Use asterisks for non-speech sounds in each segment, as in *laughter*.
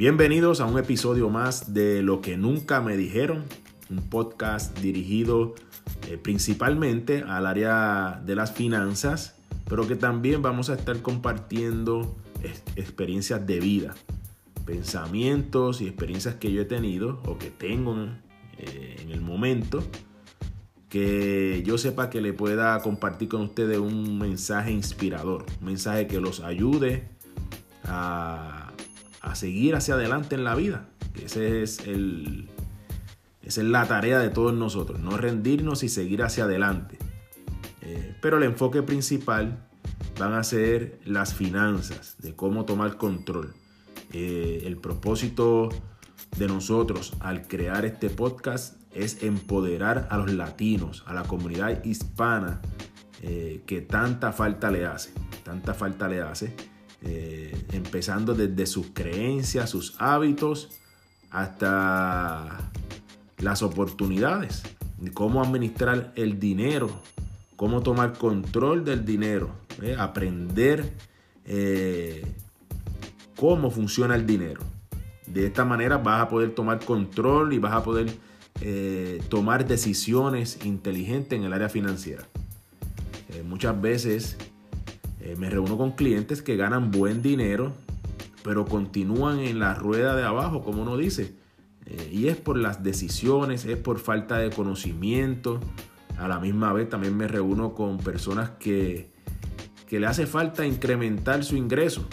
Bienvenidos a un episodio más de Lo que nunca me dijeron, un podcast dirigido eh, principalmente al área de las finanzas, pero que también vamos a estar compartiendo experiencias de vida, pensamientos y experiencias que yo he tenido o que tengo eh, en el momento que yo sepa que le pueda compartir con ustedes un mensaje inspirador, un mensaje que los ayude a a seguir hacia adelante en la vida. Ese es el, esa es la tarea de todos nosotros, no rendirnos y seguir hacia adelante. Eh, pero el enfoque principal van a ser las finanzas, de cómo tomar control. Eh, el propósito de nosotros al crear este podcast es empoderar a los latinos, a la comunidad hispana eh, que tanta falta le hace, tanta falta le hace eh, empezando desde sus creencias, sus hábitos, hasta las oportunidades, cómo administrar el dinero, cómo tomar control del dinero, ¿eh? aprender eh, cómo funciona el dinero. De esta manera vas a poder tomar control y vas a poder tomar decisiones inteligentes en el área financiera. muchas veces eh, me reúno con clientes que ganan buen dinero, pero continúan en la rueda de abajo, como uno dice. Eh, y es por las decisiones, es por falta de conocimiento. A la misma vez también me reúno con personas que, que le hace falta incrementar su ingreso.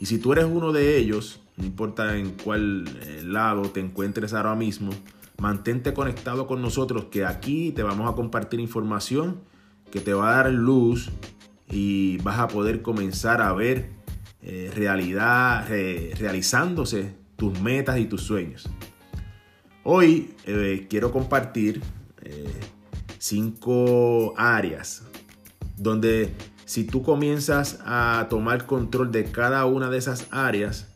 Y si tú eres uno de ellos, no importa en cuál eh, lado te encuentres ahora mismo, mantente conectado con nosotros que aquí te vamos a compartir información que te va a dar luz y vas a poder comenzar a ver eh, realidad, realizándose tus metas y tus sueños. Hoy eh, quiero compartir eh, cinco áreas donde si tú comienzas a tomar control de cada una de esas áreas,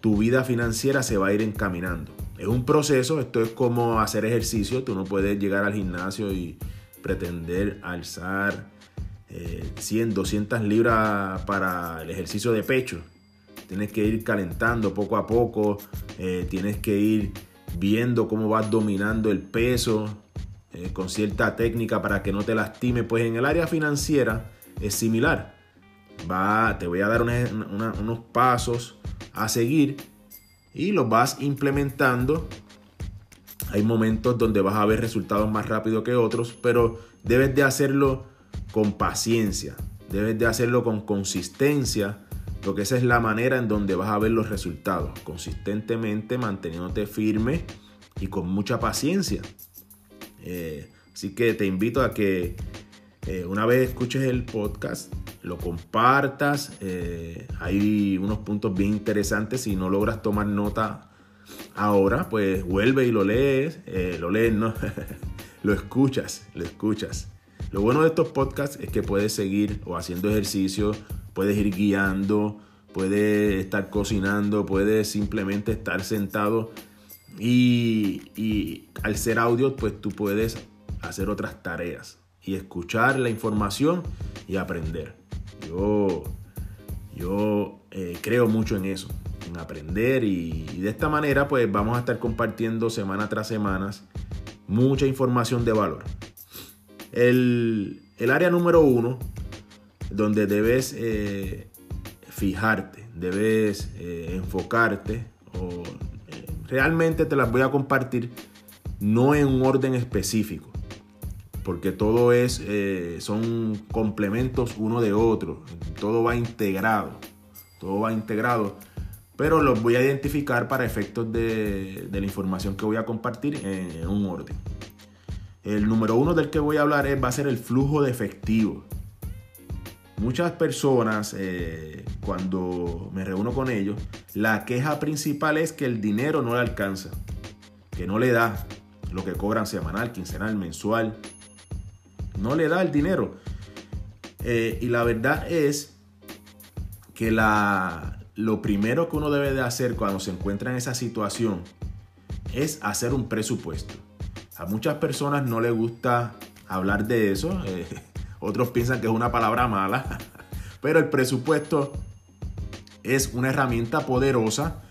tu vida financiera se va a ir encaminando. Es un proceso, esto es como hacer ejercicio, tú no puedes llegar al gimnasio y pretender alzar 100, eh, 200 libras para el ejercicio de pecho. Tienes que ir calentando poco a poco, eh, tienes que ir viendo cómo vas dominando el peso eh, con cierta técnica para que no te lastime. Pues en el área financiera es similar. Va, te voy a dar unos pasos a seguir y los vas implementando. Hay momentos donde vas a ver resultados más rápido que otros, pero debes de hacerlo con paciencia, debes de hacerlo con consistencia, porque esa es la manera en donde vas a ver los resultados, consistentemente manteniéndote firme y con mucha paciencia. Eh, así que te invito a que eh, una vez escuches el podcast, lo compartas. Eh, hay unos puntos bien interesantes. Si no logras tomar nota ahora, pues vuelve y lo lees. lo lees, no, *laughs* lo escuchas, lo escuchas. Lo bueno de estos podcasts es que puedes seguir o haciendo ejercicio, puedes ir guiando, puedes estar cocinando, puedes simplemente estar sentado y, al ser audio pues tú puedes hacer otras tareas y escuchar la información y aprender. Yo, yo eh, creo mucho en eso, en aprender y, y, de esta manera pues vamos a estar compartiendo semana tras semana mucha información de valor. El, área número uno, donde debes eh, fijarte, debes eh, enfocarte, o eh, realmente te las voy a compartir no en un orden específico, porque todo es, son complementos uno de otro, todo va integrado, todo va integrado, pero los voy a identificar para efectos de, la información que voy a compartir en un orden. El número uno del que voy a hablar es, va a ser el flujo de efectivo. Muchas personas, eh, cuando me reúno con ellos, la queja principal es que el dinero no le alcanza, que no le da lo que cobran semanal, quincenal, mensual. No le da el dinero. Eh, y la verdad es que la, lo primero que uno debe de hacer cuando se encuentra en esa situación es hacer un presupuesto. A muchas personas no les gusta hablar de eso. Eh, *laughs* otros piensan que es una palabra mala. *laughs* Pero el presupuesto es una herramienta poderosa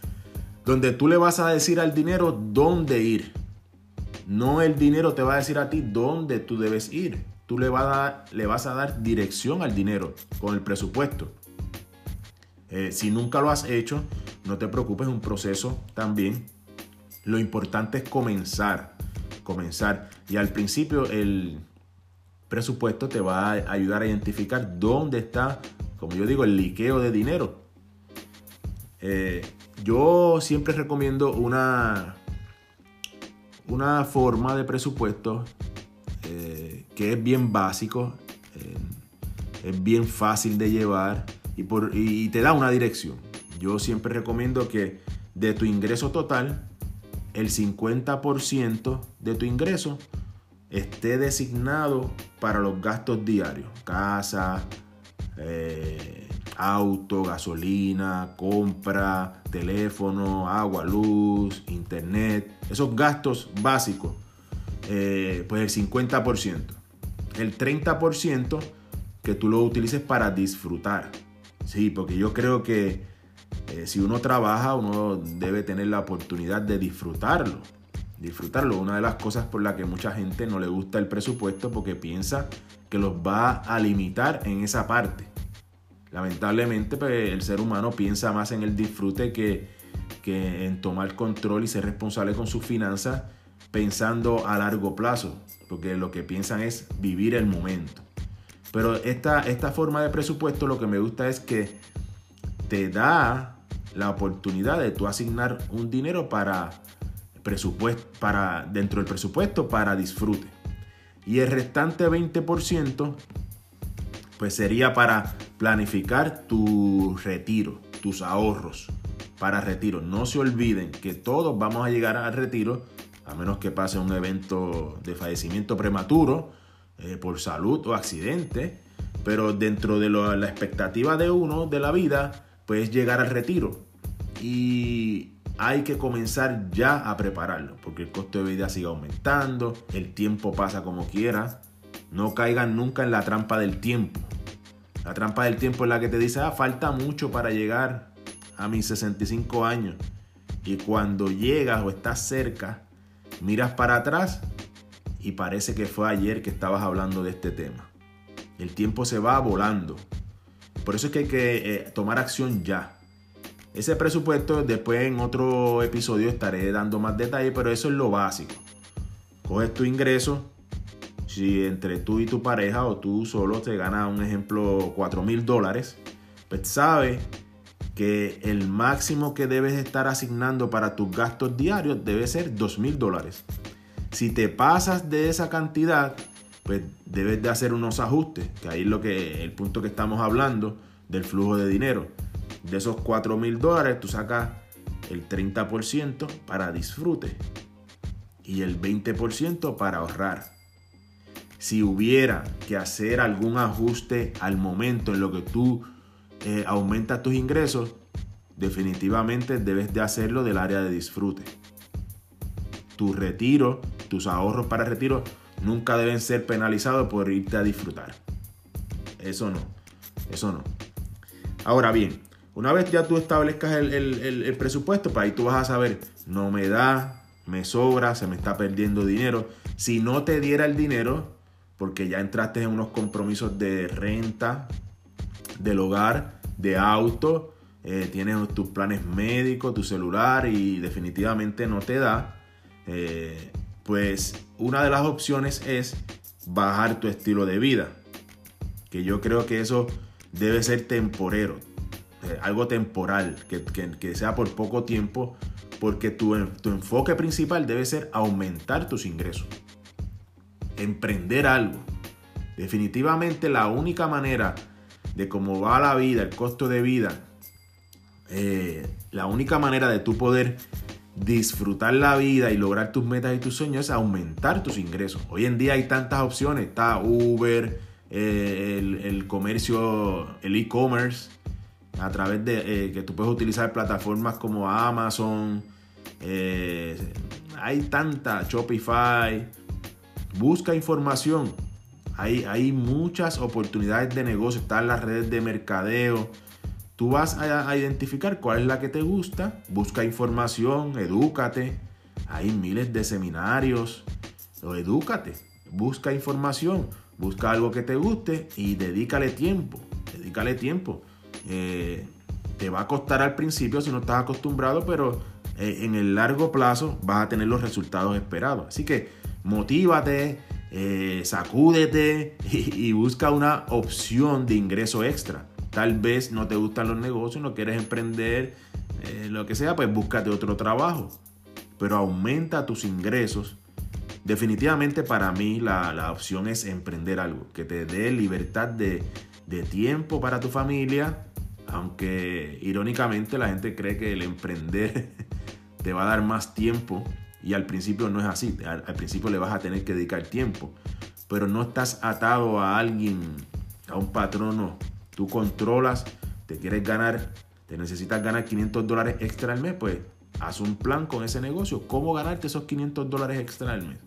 donde tú le vas a decir al dinero dónde ir. No el dinero te va a decir a ti dónde tú debes ir. Tú le, vas a dar dirección al dinero con el presupuesto. Eh, si nunca lo has hecho, no te preocupes, es un proceso también. Lo importante es comenzar, comenzar. Y al principio el presupuesto te va a ayudar a identificar dónde está, como yo digo, el liqueo de dinero. Eh, yo siempre recomiendo una, una forma de presupuesto eh, que es bien básico, es bien fácil de llevar y, te da una dirección. Yo siempre recomiendo que de tu ingreso total, el 50% de tu ingreso esté designado para los gastos diarios. Casa, eh, auto, gasolina, compra, teléfono, agua, luz, internet. Esos gastos básicos, eh, pues el 50%. El 30% que tú lo utilices para disfrutar. Sí, porque yo creo que eh, si uno trabaja, uno debe tener la oportunidad de disfrutarlo. Disfrutarlo. Una de las cosas por las que mucha gente no le gusta el presupuesto porque piensa que los va a limitar en esa parte. Lamentablemente, pues, el ser humano piensa más en el disfrute que, que en tomar control y ser responsable con sus finanzas pensando a largo plazo, porque lo que piensan es vivir el momento. Pero esta, esta forma de presupuesto lo que me gusta es que te da la oportunidad de tú asignar un dinero para presupuesto, para, dentro del presupuesto para disfrute. Y el restante 20% pues sería para planificar tu retiro, tus ahorros para retiro. No se olviden que todos vamos a llegar al retiro, a menos que pase un evento de fallecimiento prematuro eh, por salud o accidente, pero dentro de la expectativa de uno de la vida, pues llegar al retiro. Y hay que comenzar ya a prepararlo, porque el costo de vida sigue aumentando, el tiempo pasa como quiera. No caigan nunca en la trampa del tiempo. La trampa del tiempo es la que te dice, ah, falta mucho para llegar a mis 65 años. Y cuando llegas o estás cerca, miras para atrás y parece que fue ayer que estabas hablando de este tema. El tiempo se va volando. Por eso es que hay que eh, tomar acción ya. Ese presupuesto después en otro episodio estaré dando más detalles, pero eso es lo básico. Coges tu ingreso, si entre tú y tu pareja o tú solo te ganas un ejemplo 4 mil dólares, pues sabes que el máximo que debes estar asignando para tus gastos diarios debe ser 2 mil dólares. Si te pasas de esa cantidad, pues debes de hacer unos ajustes, que ahí es lo que, el punto que estamos hablando del flujo de dinero. De esos 4 mil dólares, tú sacas el 30% para disfrute y el 20% para ahorrar. Si hubiera que hacer algún ajuste al momento en lo que tú eh, aumentas tus ingresos, definitivamente debes de hacerlo del área de disfrute. Tu retiro tus ahorros para retiro nunca deben ser penalizados por irte a disfrutar. Eso no, eso no. Ahora bien, una vez ya tú establezcas el, presupuesto, pues ahí tú vas a saber, no me da, me sobra, se me está perdiendo dinero. Si no te diera el dinero, porque ya entraste en unos compromisos de renta, del hogar, de auto, eh, tienes tus planes médicos, tu celular y definitivamente no te da, eh, pues una de las opciones es bajar tu estilo de vida. Que yo creo que eso debe ser temporero, eh, algo temporal, que, sea por poco tiempo, porque tu, tu enfoque principal debe ser aumentar tus ingresos, emprender algo. Definitivamente la única manera de cómo va la vida, el costo de vida, eh, la única manera de tú poder disfrutar la vida y lograr tus metas y tus sueños es aumentar tus ingresos. Hoy en día hay tantas opciones. Está Uber, eh, el, comercio, el e-commerce, a través de eh, que tú puedes utilizar plataformas como Amazon. Eh, hay tanta, Shopify. Busca información. Hay, hay muchas oportunidades de negocio. Están las redes de mercadeo. Tú vas a, identificar cuál es la que te gusta, busca información, edúcate. Hay miles de seminarios, edúcate, busca información, busca algo que te guste y dedícale tiempo, dedícale tiempo. Eh, te va a costar al principio si no estás acostumbrado, pero eh, en el largo plazo vas a tener los resultados esperados. Así que motívate, eh, sacúdete *laughs* y, busca una opción de ingreso extra. Tal vez no te gustan los negocios, no quieres emprender, eh, lo que sea, pues búscate otro trabajo. Pero aumenta tus ingresos. Definitivamente para mí la, opción es emprender algo que te dé libertad de, de tiempo para tu familia, aunque irónicamente la gente cree que el emprender *laughs* te va a dar más tiempo y al principio no es así. Al, principio le vas a tener que dedicar tiempo, pero no estás atado a alguien, a un patrono. Tú controlas, te quieres ganar, te necesitas ganar 500 dólares extra al mes, pues haz un plan con ese negocio. ¿Cómo ganarte esos 500 dólares extra al mes?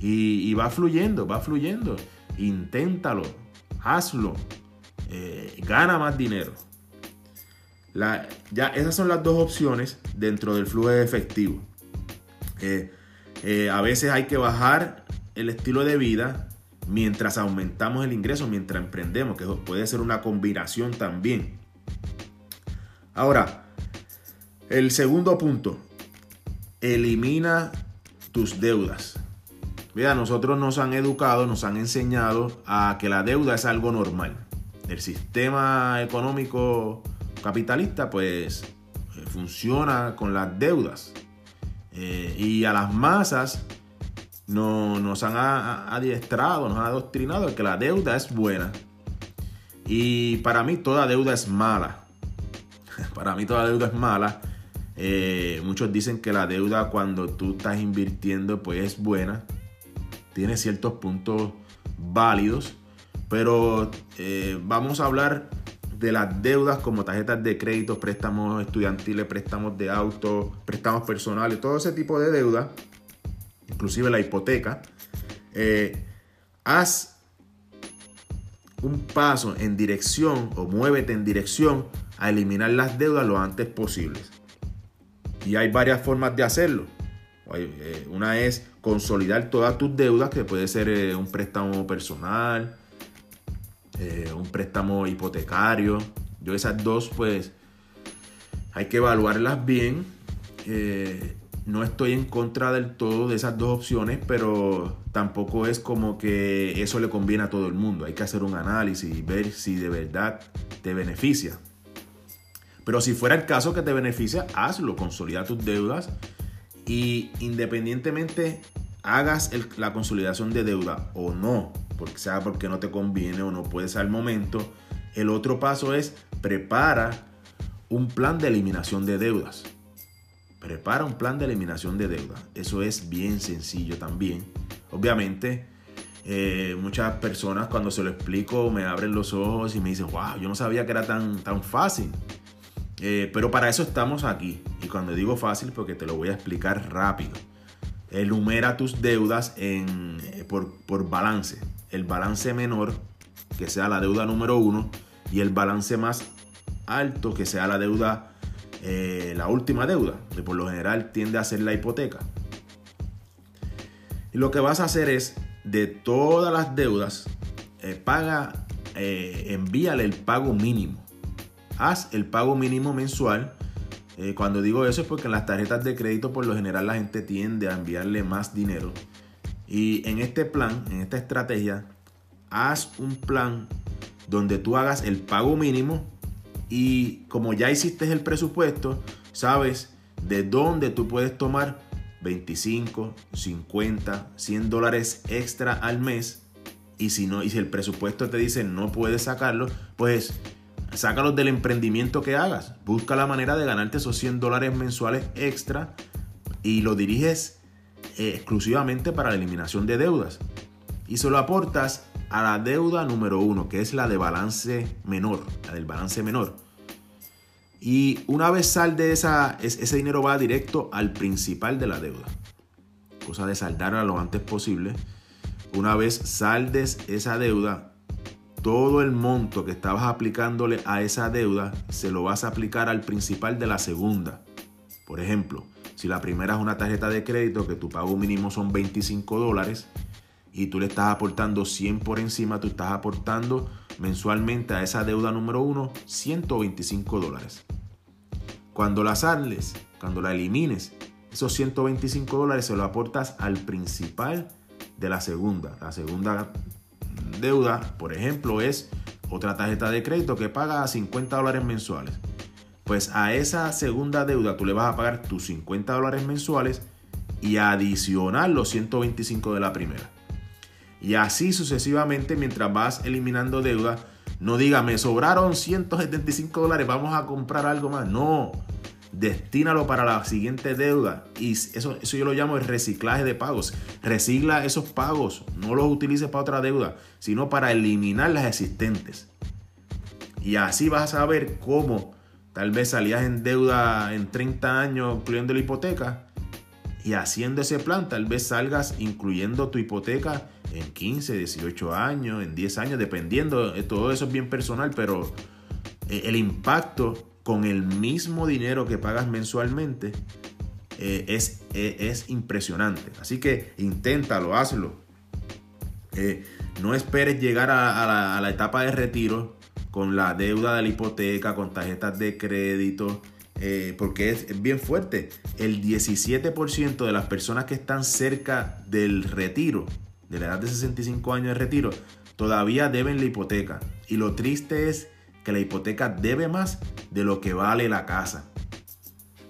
Y, va fluyendo, va fluyendo. Inténtalo, hazlo, eh, gana más dinero ya esas son las dos opciones dentro del flujo de efectivo. Eh, eh, a veces hay que bajar el estilo de vida mientras aumentamos el ingreso, mientras emprendemos, que puede ser una combinación también. Ahora, el segundo punto, elimina tus deudas. Mira, nosotros nos han educado, nos han enseñado a que la deuda es algo normal. El sistema económico capitalista pues eh, funciona con las deudas. Eh, y a las masas no, nos han adiestrado, nos han adoctrinado que la deuda es buena. Y para mí toda deuda es mala. *laughs* para mí toda deuda es mala. Eh, muchos dicen que la deuda cuando tú estás invirtiendo pues es buena. Tiene ciertos puntos válidos. Pero vamos a hablar de las deudas como tarjetas de crédito, préstamos estudiantiles, préstamos de auto, préstamos personales, todo ese tipo de deuda, inclusive la hipoteca, eh, haz un paso en dirección o muévete en dirección a eliminar las deudas lo antes posible. Y hay varias formas de hacerlo. Eh, una es consolidar todas tus deudas, que puede ser eh, un préstamo personal, un préstamo hipotecario. Yo esas dos pues hay que evaluarlas bien. No estoy en contra del todo de esas dos opciones, pero tampoco es como que eso le conviene a todo el mundo. Hay que hacer un análisis y ver si de verdad te beneficia. Pero si fuera el caso que te beneficia, hazlo, consolida tus deudas y independientemente hagas la consolidación de deuda o no, porque sea porque no te conviene o no puedes al momento, el otro paso es prepara un plan de eliminación de deudas. Prepara un plan de eliminación de deudas. Eso es bien sencillo también. Obviamente, eh, muchas personas cuando se lo explico me abren los ojos y me dicen, wow, yo no sabía que era tan, tan fácil. Eh, pero para eso estamos aquí. Y cuando digo fácil, porque te lo voy a explicar rápido enumera tus deudas en, eh, por, balance. El balance menor, que sea la deuda número uno, y el balance más alto, que sea la deuda, eh, la última deuda, que por lo general tiende a ser la hipoteca. Y lo que vas a hacer es, de todas las deudas, eh, paga, envíale el pago mínimo. Haz el pago mínimo mensual eh, cuando digo eso es porque en las tarjetas de crédito por lo general la gente tiende a enviarle más dinero. Y en este plan, en esta estrategia, haz un plan donde tú hagas el pago mínimo y como ya hiciste el presupuesto, sabes de dónde tú puedes tomar 25, 50, 100 dólares extra al mes. Y si no, y si el presupuesto te dice no puedes sacarlo, pues Sácalos del emprendimiento que hagas. Busca la manera de ganarte esos 100 dólares mensuales extra y lo diriges eh, exclusivamente para la eliminación de deudas. Y se lo aportas a la deuda número uno, que es la de balance menor, la del balance menor. Y una vez sal de esa, ese dinero va directo al principal de la deuda. Cosa de saldarla lo antes posible. Una vez saldes esa deuda, todo el monto que estabas aplicándole a esa deuda se lo vas a aplicar al principal de la segunda. Por ejemplo, si la primera es una tarjeta de crédito que tu pago mínimo son 25 dólares y tú le estás aportando 100 por encima, tú estás aportando mensualmente a esa deuda número 1 125 dólares. Cuando la sales, cuando la elimines, esos 125 dólares se lo aportas al principal de la segunda. La segunda deuda, por ejemplo, es otra tarjeta de crédito que paga 50 dólares mensuales. Pues a esa segunda deuda tú le vas a pagar tus 50 dólares mensuales y adicionar los 125 de la primera. Y así sucesivamente mientras vas eliminando deuda. No diga, me sobraron 175 dólares, vamos a comprar algo más. No, destínalo para la siguiente deuda. Y eso, eso yo lo llamo el reciclaje de pagos. Recicla esos pagos, no los utilices para otra deuda, sino para eliminar las existentes. Y así vas a saber cómo tal vez salías en deuda en 30 años, incluyendo la hipoteca. Y haciendo ese plan, tal vez salgas incluyendo tu hipoteca en 15, 18 años, en 10 años, dependiendo. Todo eso es bien personal, pero eh, el impacto con el mismo dinero que pagas mensualmente eh, es, eh, es, impresionante. Así que inténtalo, hazlo. Eh, no esperes llegar a, la, etapa de retiro con la deuda de la hipoteca, con tarjetas de crédito, porque es, bien fuerte. El 17% de las personas que están cerca del retiro, de la edad de 65 años de retiro, todavía deben la hipoteca. Y lo triste es que la hipoteca debe más de lo que vale la casa.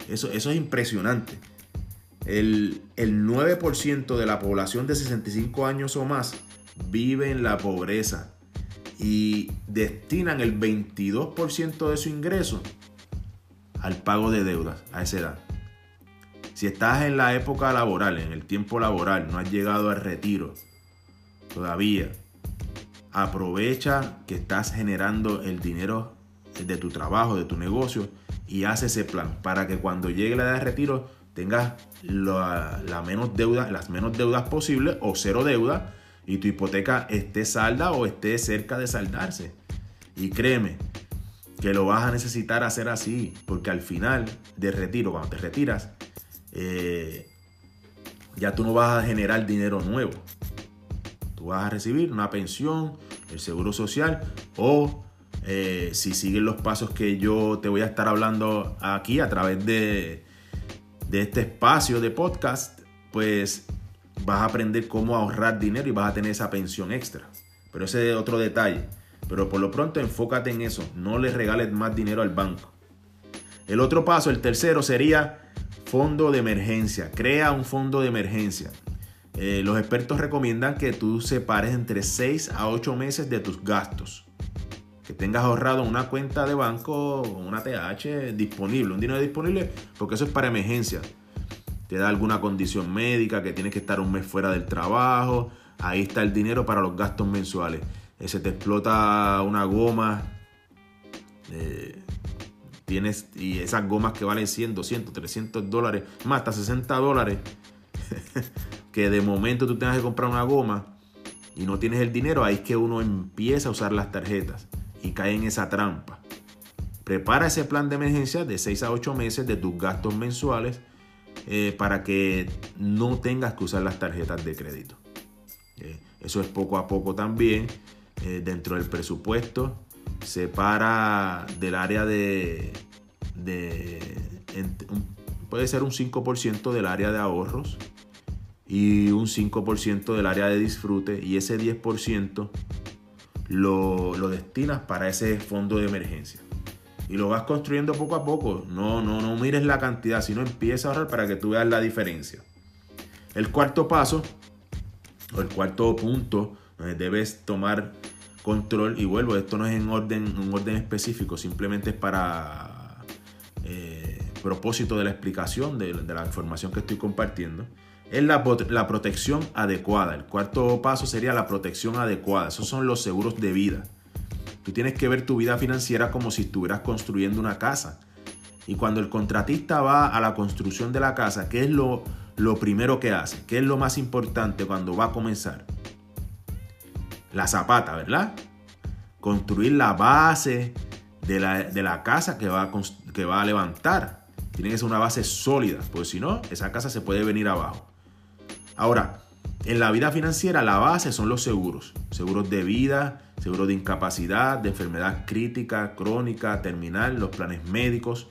Eso, eso es impresionante. El, el 9% de la población de 65 años o más vive en la pobreza y destinan el 22% de su ingreso al pago de deudas a esa edad. Si estás en la época laboral, en el tiempo laboral, no has llegado al retiro todavía, aprovecha que estás generando el dinero de tu trabajo, de tu negocio y haz ese plan para que cuando llegue la edad de retiro tengas la, menos deuda, las menos deudas posibles o cero deuda y tu hipoteca esté salda o esté cerca de saldarse. Y créeme que lo vas a necesitar hacer así porque al final de retiro, cuando te retiras, eh, ya tú no vas a generar dinero nuevo. Tú vas a recibir una pensión, el seguro social o eh, si siguen los pasos que yo te voy a estar hablando aquí a través de, de este espacio de podcast, pues vas a aprender cómo ahorrar dinero y vas a tener esa pensión extra. Pero ese es otro detalle. Pero por lo pronto enfócate en eso. No le regales más dinero al banco. El otro paso, el tercero, sería fondo de emergencia. Crea un fondo de emergencia. Eh, los expertos recomiendan que tú separes entre 6 a 8 meses de tus gastos. Que tengas ahorrado una cuenta de banco, una TH disponible, un dinero disponible, porque eso es para emergencias. Te da alguna condición médica, que tienes que estar un mes fuera del trabajo. Ahí está el dinero para los gastos mensuales. Eh, se te explota una goma. Eh, tienes y esas gomas que valen 100, 200, 300 dólares, más hasta 60 dólares. *laughs* que de momento tú tengas que comprar una goma y no tienes el dinero, ahí es que uno empieza a usar las tarjetas y cae en esa trampa. Prepara ese plan de emergencia de 6 a 8 meses de tus gastos mensuales eh, para que no tengas que usar las tarjetas de crédito. Eh, eso es poco a poco también. Eh, dentro del presupuesto separa del área de, de puede ser un 5% del área de ahorros y un 5% del área de disfrute y ese 10% lo, lo, destinas para ese fondo de emergencia. Y lo vas construyendo poco a poco. No, no, no mires la cantidad, sino empieza a ahorrar para que tú veas la diferencia. El cuarto paso, o el cuarto punto, debes tomar control, y vuelvo, esto no es en orden, un orden específico, simplemente es para eh, propósito de la explicación de la información que estoy compartiendo es la, protección adecuada. El cuarto paso sería la protección adecuada. Esos son los seguros de vida. Tú tienes que ver tu vida financiera como si estuvieras construyendo una casa. Y cuando el contratista va a la construcción de la casa, ¿qué es lo, lo primero que hace? ¿Qué es lo más importante cuando va a comenzar? La zapata, ¿verdad? construir la base de la, casa que va, a, que va a levantar. Tiene que ser una base sólida, porque si no, esa casa se puede venir abajo. Ahora, en la vida financiera la base son los seguros. Seguros de vida, seguros de incapacidad, de enfermedad crítica, crónica, terminal, los planes médicos.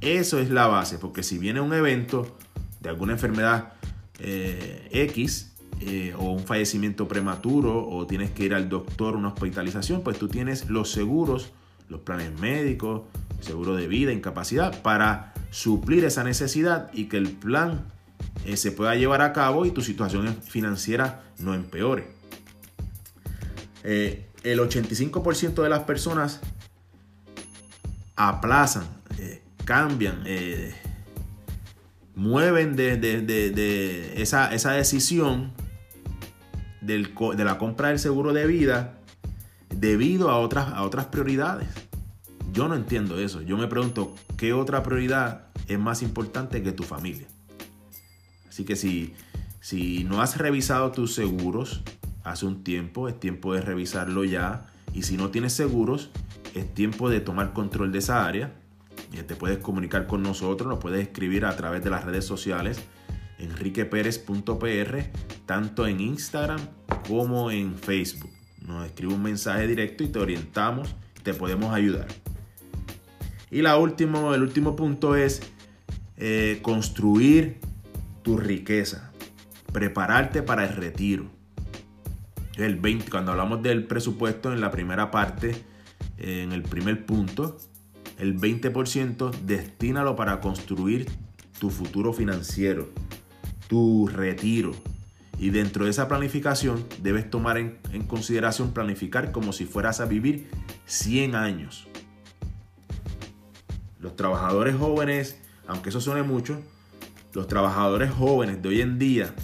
Eso es la base, porque si viene un evento de alguna enfermedad eh, X, eh, o un fallecimiento prematuro o tienes que ir al doctor, una hospitalización, pues tú tienes los seguros, los planes médicos, seguro de vida, incapacidad, para suplir esa necesidad y que el plan eh, se pueda llevar a cabo y tu situación financiera no empeore. Eh, el 85% de las personas aplazan, cambian, mueven de, esa, decisión de la compra del seguro de vida debido a otras prioridades. Yo no entiendo eso. Yo me pregunto, ¿qué otra prioridad es más importante que tu familia? Así que si, si no has revisado tus seguros hace un tiempo, es tiempo de revisarlo ya. Y si no tienes seguros, es tiempo de tomar control de esa área. Te puedes comunicar con nosotros, nos puedes escribir a través de las redes sociales enriqueperez.pr, tanto en Instagram como en Facebook. Nos escribe un mensaje directo y te orientamos, te podemos ayudar. Y la último, el último punto es eh, construir tu riqueza, prepararte para el retiro. El 20, cuando hablamos del presupuesto en la primera parte, en el primer punto, el 20% destínalo para construir tu futuro financiero tu retiro. Y dentro de esa planificación debes tomar en, consideración planificar como si fueras a vivir 100 años. Los trabajadores jóvenes, aunque eso suene mucho, los trabajadores jóvenes de hoy en día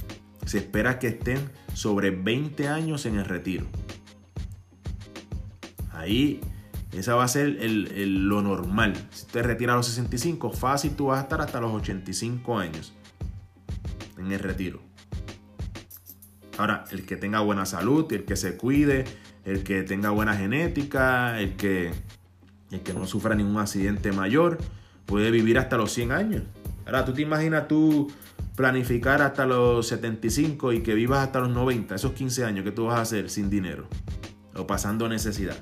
se espera que estén sobre 20 años en el retiro. Ahí esa va a ser lo normal. Si te retiras a los 65, fácil tú vas a estar hasta los 85 años en el retiro. Ahora, el que tenga buena salud, el que se cuide, el que tenga buena genética, el que, el que no sufra ningún accidente mayor, puede vivir hasta los 100 años. Ahora, tú te imaginas tú planificar hasta los 75 y que vivas hasta los 90, esos 15 años que tú vas a hacer sin dinero o pasando necesidad.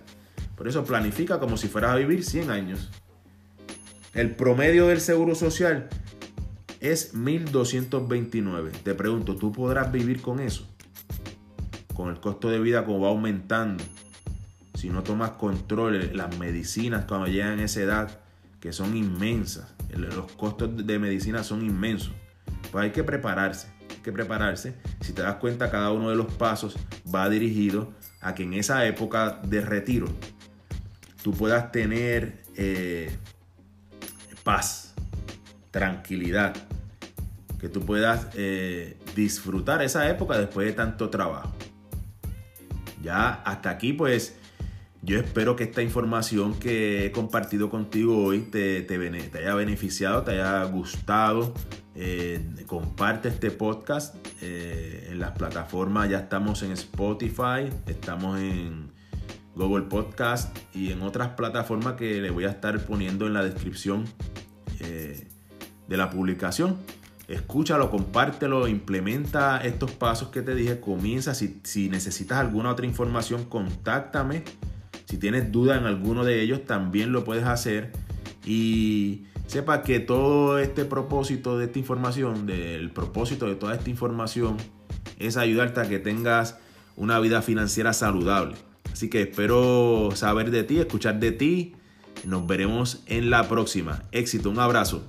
Por eso planifica como si fueras a vivir 100 años. El promedio del seguro social es 1229. Te pregunto, ¿tú podrás vivir con eso? Con el costo de vida como va aumentando. Si no tomas control, las medicinas cuando llegan a esa edad, que son inmensas. Los costos de medicina son inmensos. Pues hay que prepararse. Hay que prepararse. Si te das cuenta, cada uno de los pasos va dirigido a que en esa época de retiro tú puedas tener eh, paz, tranquilidad, que tú puedas eh, disfrutar esa época después de tanto trabajo. Ya hasta aquí pues yo espero que esta información que he compartido contigo hoy te, haya beneficiado, te haya gustado. Eh, comparte este podcast eh, en las plataformas, ya estamos en Spotify, estamos en Google Podcast y en otras plataformas que le voy a estar poniendo en la descripción de la publicación. Escúchalo, compártelo, implementa estos pasos que te dije, comienza. Si necesitas alguna otra información, contáctame. Si tienes duda en alguno de ellos, también lo puedes hacer. Y sepa que todo este propósito de esta información, del propósito de toda esta información, es ayudarte a que tengas una vida financiera saludable. Así que espero saber de ti, escuchar de ti. Nos veremos en la próxima. Éxito, un abrazo.